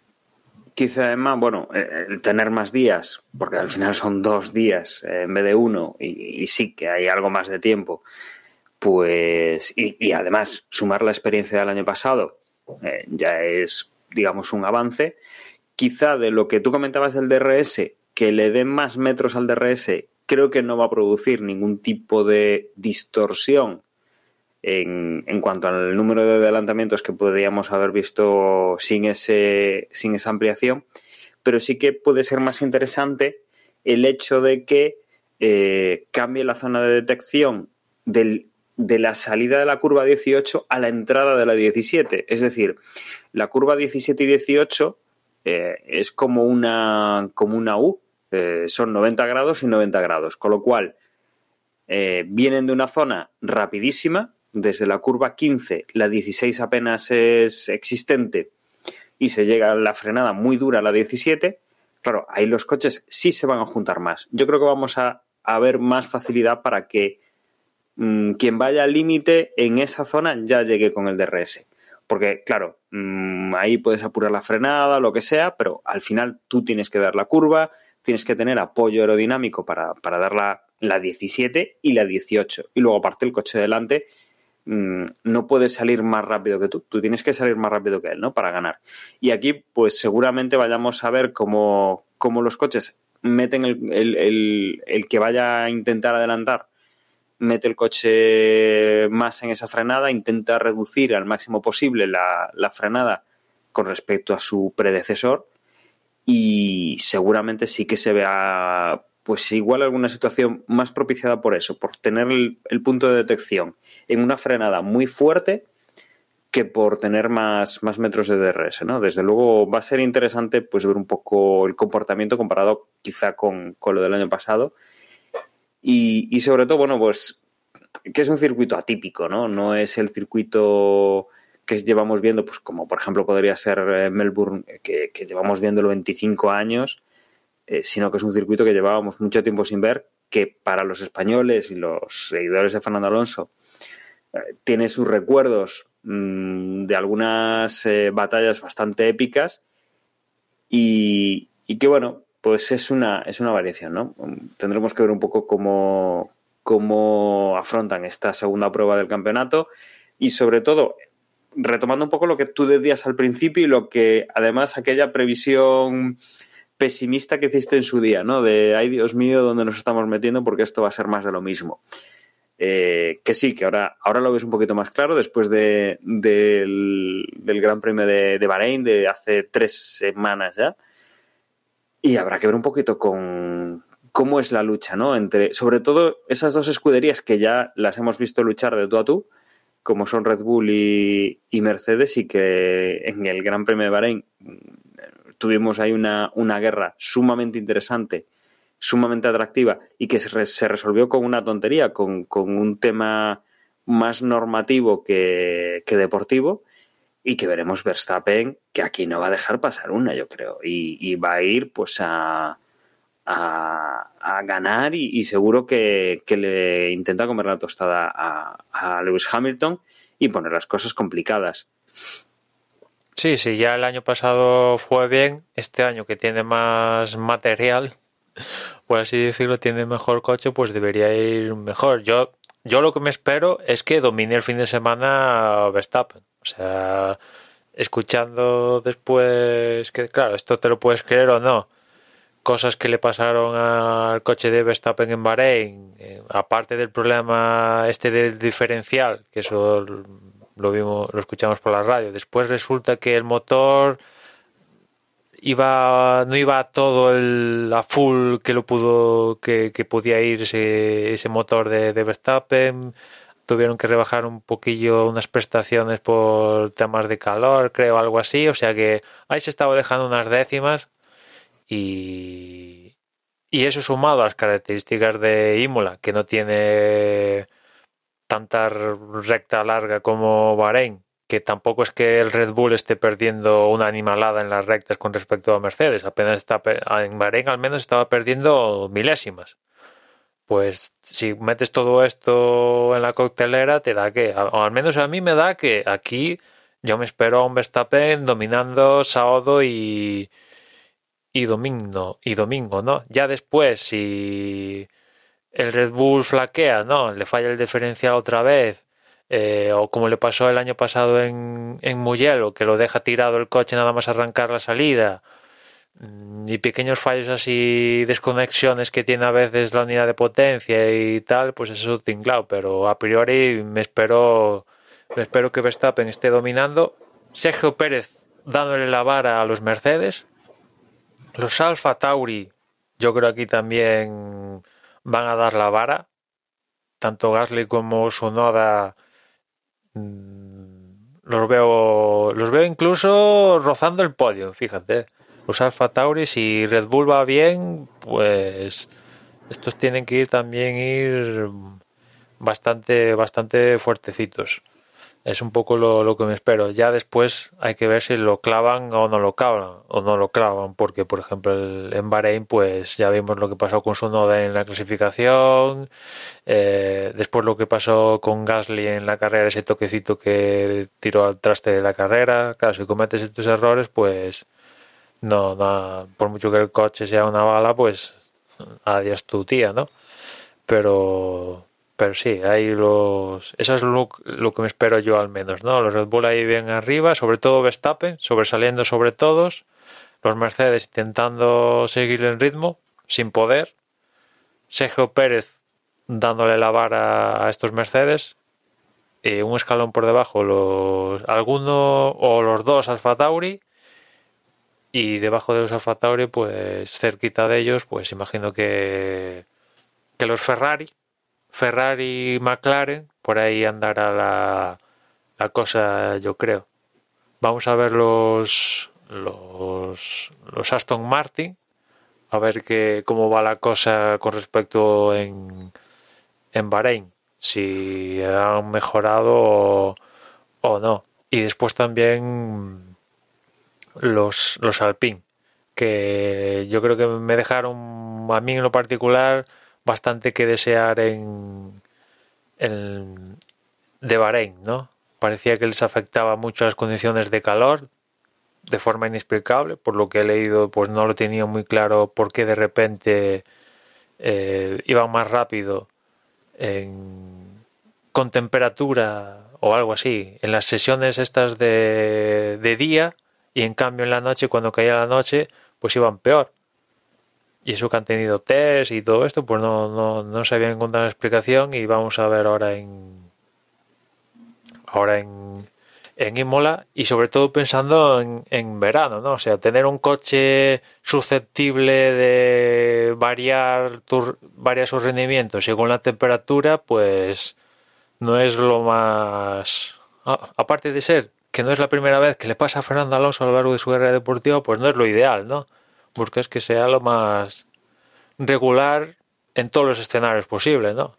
Quizá además, bueno, eh, el tener más días, porque al final son dos días eh, en vez de uno, y, sí que hay algo más de tiempo, pues, y, además sumar la experiencia del año pasado, eh, ya es digamos, un avance. Quizá de lo que tú comentabas del DRS, que le den más metros al DRS, creo que no va a producir ningún tipo de distorsión en, en, cuanto al número de adelantamientos que podríamos haber visto sin, ese, sin esa ampliación, pero sí que puede ser más interesante el hecho de que eh, cambie la zona de detección del, de la salida de la curva 18 a la entrada de la 17. Es decir, la curva 17 y 18 eh, es como una, U, eh, son 90 grados y 90 grados, con lo cual eh, vienen de una zona rapidísima, desde la curva 15, la 16 apenas es existente y se llega a la frenada muy dura a la 17, claro, ahí los coches sí se van a juntar más. Yo creo que vamos a, a ver más facilidad para que mm, quien vaya al límite en esa zona ya llegue con el DRS. Porque, claro, mm, ahí puedes apurar la frenada, lo que sea, pero al final tú tienes que dar la curva, tienes que tener apoyo aerodinámico para, dar la, 17 y la 18. Y luego, aparte, el coche delante mm, no puede salir más rápido que tú. Tú tienes que salir más rápido que él, ¿no? Para ganar. Y aquí, pues seguramente vayamos a ver cómo, los coches meten el, el que vaya a intentar adelantar mete el coche más en esa frenada, intenta reducir al máximo posible la, frenada con respecto a su predecesor y seguramente sí que se vea pues igual alguna situación más propiciada por eso, por tener el, punto de detección en una frenada muy fuerte que por tener más, más metros de DRS, ¿no? Desde luego va a ser interesante pues ver un poco el comportamiento comparado quizá con, con lo del año pasado y, sobre todo, bueno, pues que es un circuito atípico, ¿no? No es el circuito que llevamos viendo, pues como por ejemplo podría ser eh, Melbourne, que, llevamos viéndolo 25 años, eh, sino que es un circuito que llevábamos mucho tiempo sin ver, que para los españoles y los seguidores de Fernando Alonso eh, tiene sus recuerdos mm, de algunas batallas bastante épicas y, y que bueno, pues es una, es una variación, ¿no? Tendremos que ver un poco cómo, cómo afrontan esta segunda prueba del campeonato y sobre todo retomando un poco lo que tú decías al principio y lo que además aquella previsión pesimista que hiciste en su día, ¿no? De, ay Dios mío, ¿dónde nos estamos metiendo? Porque esto va a ser más de lo mismo. Eh, que sí, que ahora, ahora lo ves un poquito más claro después de, del, Gran Premio de, de Bahrein de hace tres semanas ya. Y habrá que ver un poquito con cómo es la lucha, ¿no? Entre, sobre todo, esas dos escuderías que ya las hemos visto luchar de tú a tú, como son Red Bull y, Mercedes, y que en el Gran Premio de Bahrein mm, tuvimos ahí una, una guerra sumamente interesante, sumamente atractiva, y que se, se resolvió con una tontería, con, con un tema más normativo que, que deportivo y que veremos Verstappen que aquí no va a dejar pasar una, yo creo, y, va a ir pues a, a, ganar y, seguro que, le intenta comer la tostada a, Lewis Hamilton y poner las cosas complicadas. Sí, sí, ya el año pasado fue bien, este año que tiene más material, por así decirlo, tiene mejor coche, pues debería ir mejor. Yo, yo lo que me espero es que domine el fin de semana Verstappen o sea, escuchando después que, claro, esto te lo puedes creer o no, cosas que le pasaron al coche de Verstappen en Bahrein, eh, aparte del problema este del diferencial, que eso lo vimos, lo escuchamos por la radio, después resulta que el motor iba no iba todo el, a full que lo pudo que, podía ir ese, ese motor de, de Verstappen tuvieron que rebajar un poquillo unas prestaciones por temas de calor, creo, algo así. O sea que ahí se estaba dejando unas décimas y, y eso sumado a las características de Imola, que no tiene tanta recta larga como Bahrein, que tampoco es que el Red Bull esté perdiendo una animalada en las rectas con respecto a Mercedes, apenas está en Bahrein al menos estaba perdiendo milésimas pues si metes todo esto en la coctelera, te da que, o al menos a mí me da que aquí yo me espero a un Verstappen dominando sábado y, y domingo, y domingo, ¿no? Ya después, si el Red Bull flaquea, ¿no? Le falla el diferencial otra vez, eh, o como le pasó el año pasado en, en Mugello, que lo deja tirado el coche nada más arrancar la salida, y pequeños fallos así, desconexiones que tiene a veces la unidad de potencia y tal, pues eso es tinglado, pero a priori me espero, me espero que Verstappen esté dominando. Sergio Pérez dándole la vara a los Mercedes. Los Alfa Tauri, yo creo aquí también van a dar la vara. Tanto Gasly como Sonoda mm, los veo, los veo incluso rozando el podio, fíjate los Alfa Tauri, si Red Bull va bien, pues estos tienen que ir también ir bastante, bastante fuertecitos. Es un poco lo, que me espero. Ya después hay que ver si lo clavan o no lo clavan, o no lo clavan, porque por ejemplo en Bahrein, pues ya vimos lo que pasó con su noda en la clasificación, eh, después lo que pasó con Gasly en la carrera, ese toquecito que tiró al traste de la carrera. Claro, si cometes estos errores, pues no, no, por mucho que el coche sea una bala, pues adiós tu tía, ¿no? Pero, pero sí, ahí los, eso es lo, que me espero yo al menos, ¿no? Los Red Bull ahí bien arriba, sobre todo Verstappen, sobresaliendo sobre todos, los Mercedes intentando seguir el ritmo, sin poder, Sergio Pérez dándole la vara a estos Mercedes, y un escalón por debajo los alguno o los dos Alfa Tauri y debajo de los Alfa Tauri, pues cerquita de ellos, pues imagino que, que los Ferrari, Ferrari y McLaren, por ahí andará la, la cosa, yo creo. Vamos a ver los, los, los Aston Martin, a ver que, cómo va la cosa con respecto en, en Bahrein, si han mejorado o, o no. Y después también los, los Alpine, que yo creo que me dejaron a mí en lo particular bastante que desear en, en de Bahrein, ¿no? Parecía que les afectaba mucho las condiciones de calor de forma inexplicable, por lo que he leído, pues no lo tenía muy claro por qué de repente eh, iban más rápido con temperatura o algo así en las sesiones estas de, de día y en cambio en la noche, cuando caía la noche, pues iban peor. Y eso que han tenido test y todo esto, pues no, no, no se había encontrado explicación y vamos a ver ahora en ahora en, en Imola y sobre todo pensando en, en verano, ¿no? O sea, tener un coche susceptible de variar, variar sus rendimientos según la temperatura, pues no es lo más... aparte de ser que no es la primera vez que le pasa a Fernando Alonso a lo largo de su carrera deportiva, pues no es lo ideal, ¿no? Buscas que sea lo más regular en todos los escenarios posibles, ¿no?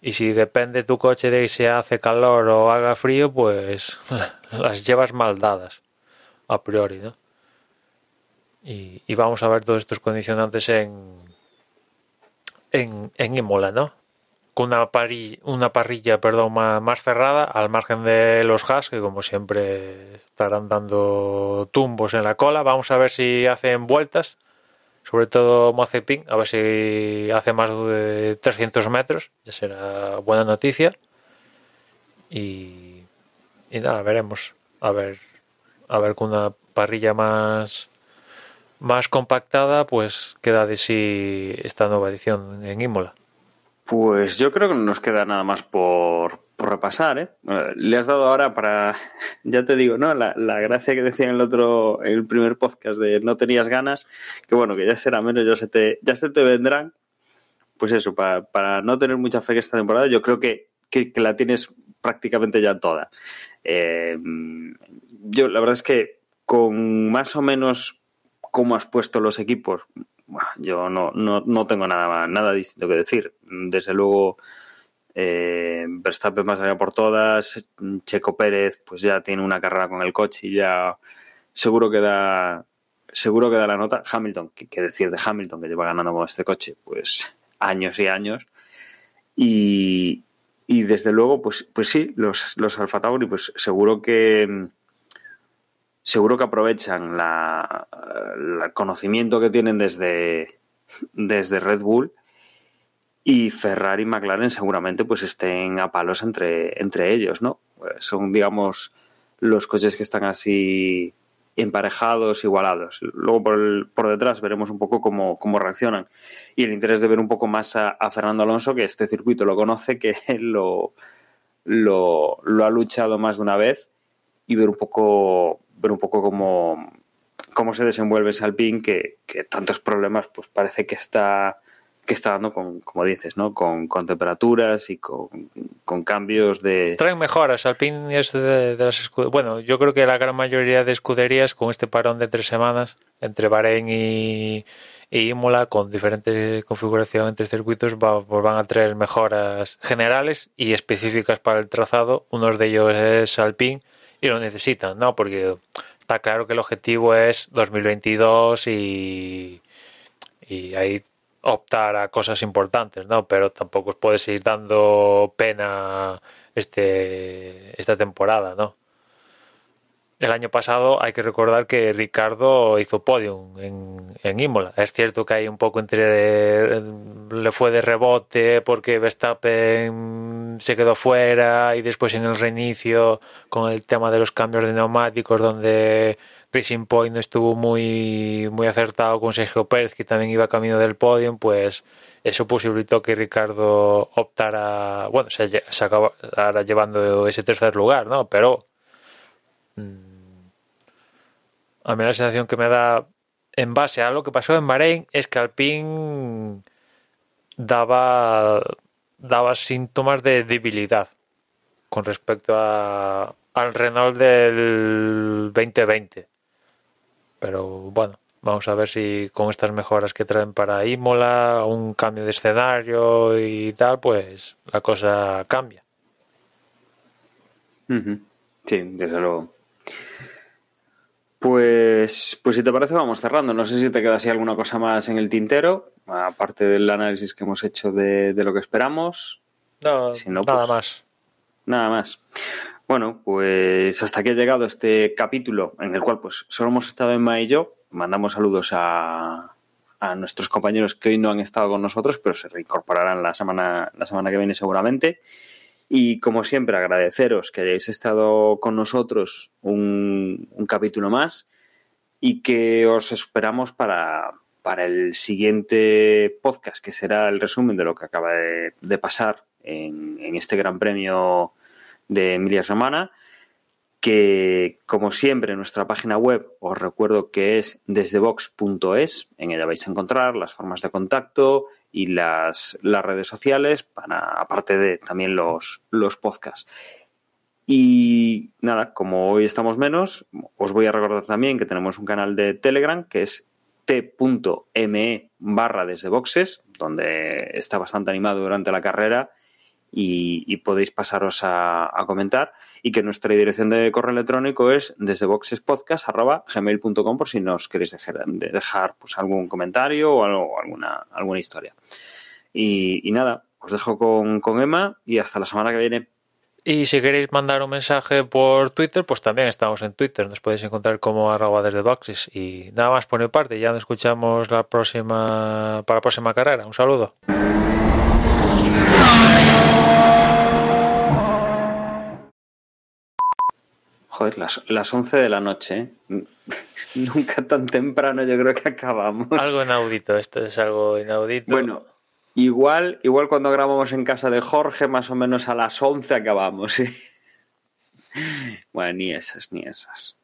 Y si depende tu coche de si hace calor o haga frío, pues las llevas mal dadas, a priori, ¿no? Y, y vamos a ver todos estos condicionantes en, en, en Imola, ¿no? Con una, parilla, una parrilla perdón, más, más, cerrada, al margen de los Haas, que como siempre estarán dando tumbos en la cola. Vamos a ver si hacen vueltas sobre todo Mazepin, a ver si hace más de 300 metros, ya será buena noticia. Y, y nada, veremos. A ver, a ver con una parrilla más más compactada, pues queda de sí esta nueva edición en Imola. Pues yo creo que no nos queda nada más por, repasar, ¿eh? Le has dado ahora para, ya te digo, ¿no? La, la, gracia que decía en el otro, en el primer podcast de no tenías ganas, que bueno, que ya será menos, ya se te, ya se te vendrán. Pues eso, para, para no tener mucha fe que esta temporada, yo creo que, que, que la tienes prácticamente ya toda. Eh, yo, la verdad es que con más o menos cómo has puesto los equipos, yo no, no, no tengo nada, nada distinto que decir. Desde luego, eh, Verstappen más allá por todas, Checo Pérez pues ya tiene una carrera con el coche y ya seguro que da seguro que da la nota. Hamilton, ¿qué, decir de Hamilton que lleva ganando con este coche? Pues años y años. Y, y desde luego, pues, pues sí, los, los Alfa Tauri, pues seguro que seguro que aprovechan la, el conocimiento que tienen desde, desde Red Bull y Ferrari y McLaren seguramente pues estén a palos entre, entre ellos, ¿no? Pues son, digamos, los coches que están así emparejados, igualados. Luego por, por detrás veremos un poco cómo, cómo, reaccionan. Y el interés de ver un poco más a, a Fernando Alonso, que este circuito lo conoce, que lo, lo, lo, ha luchado más de una vez, y ver un poco, ver un poco cómo, cómo se desenvuelve ese Alpine, que, que tantos problemas, pues parece que está que está dando con, como dices, ¿no? Con, con temperaturas y con, con, cambios de... Traen mejoras, Alpine es de, las escuderías. Bueno, yo creo que la gran mayoría de escuderías con este parón de tres semanas entre Bahrein y, y Imola con diferente configuración entre circuitos va, pues van a traer mejoras generales y específicas para el trazado. Uno de ellos es Alpine y lo necesitan, ¿no? Porque está claro que el objetivo es 2022 y, y ahí optar a cosas importantes, ¿no? Pero tampoco os puedes ir dando pena este esta temporada, ¿no? El año pasado hay que recordar que Ricardo hizo podium en, en Imola. Es cierto que hay un poco entre le fue de rebote porque Verstappen se quedó fuera y después en el reinicio con el tema de los cambios de neumáticos donde Racing Point no estuvo muy, muy acertado con Sergio Pérez, que también iba camino del podio, pues eso posibilitó que Ricardo optara, bueno, se, se acabara llevando ese tercer lugar, ¿no? Pero mmm, a mí la sensación que me da en base a lo que pasó en Bahrein es que Alpine daba, daba síntomas de debilidad con respecto a, al Renault del 2020. Pero bueno, Vamos a ver si con estas mejoras que traen para Imola, un cambio de escenario y tal, pues la cosa cambia. Sí, desde luego. Pues, pues si te parece, vamos cerrando. No sé si te queda así alguna cosa más en el tintero, aparte del análisis que hemos hecho de, lo que esperamos. No, nada pues, más. Nada más. Bueno, pues hasta aquí ha llegado este capítulo en el cual pues solo hemos estado en y yo. Mandamos saludos a, a nuestros compañeros que hoy no han estado con nosotros, pero se reincorporarán la semana, la semana que viene seguramente. Y como siempre, agradeceros que hayáis estado con nosotros un, capítulo más y que os esperamos para, el siguiente podcast, que será el resumen de lo que acaba de, pasar en, este Gran Premio de Emilia Romana, que como siempre en nuestra página web os recuerdo que es desdebox.es, en ella vais a encontrar las formas de contacto, y las, las redes sociales, para, aparte de también los, los podcasts. Y nada, como hoy estamos menos, os voy a recordar también que tenemos un canal de Telegram que es t.me barra desde boxes, donde está bastante animado durante la carrera y, podéis pasaros a, comentar y que nuestra dirección de correo electrónico es desde por si nos queréis dejar, pues, algún comentario o alguna, alguna historia. Y, nada, os dejo con, con Emma y hasta la semana que viene. Y si queréis mandar un mensaje por Twitter, pues también estamos en Twitter. Nos podéis encontrar como arroba desde boxes. Y nada más por mi parte, ya nos escuchamos la próxima, para la próxima carrera. Un saludo. Joder, las, las 11 de la noche. ¿eh? Nunca tan temprano yo creo que acabamos. Algo inaudito, esto es algo inaudito. Bueno, igual, igual cuando grabamos en casa de Jorge, más o menos a las 11 acabamos. Bueno, ni esas, ni esas.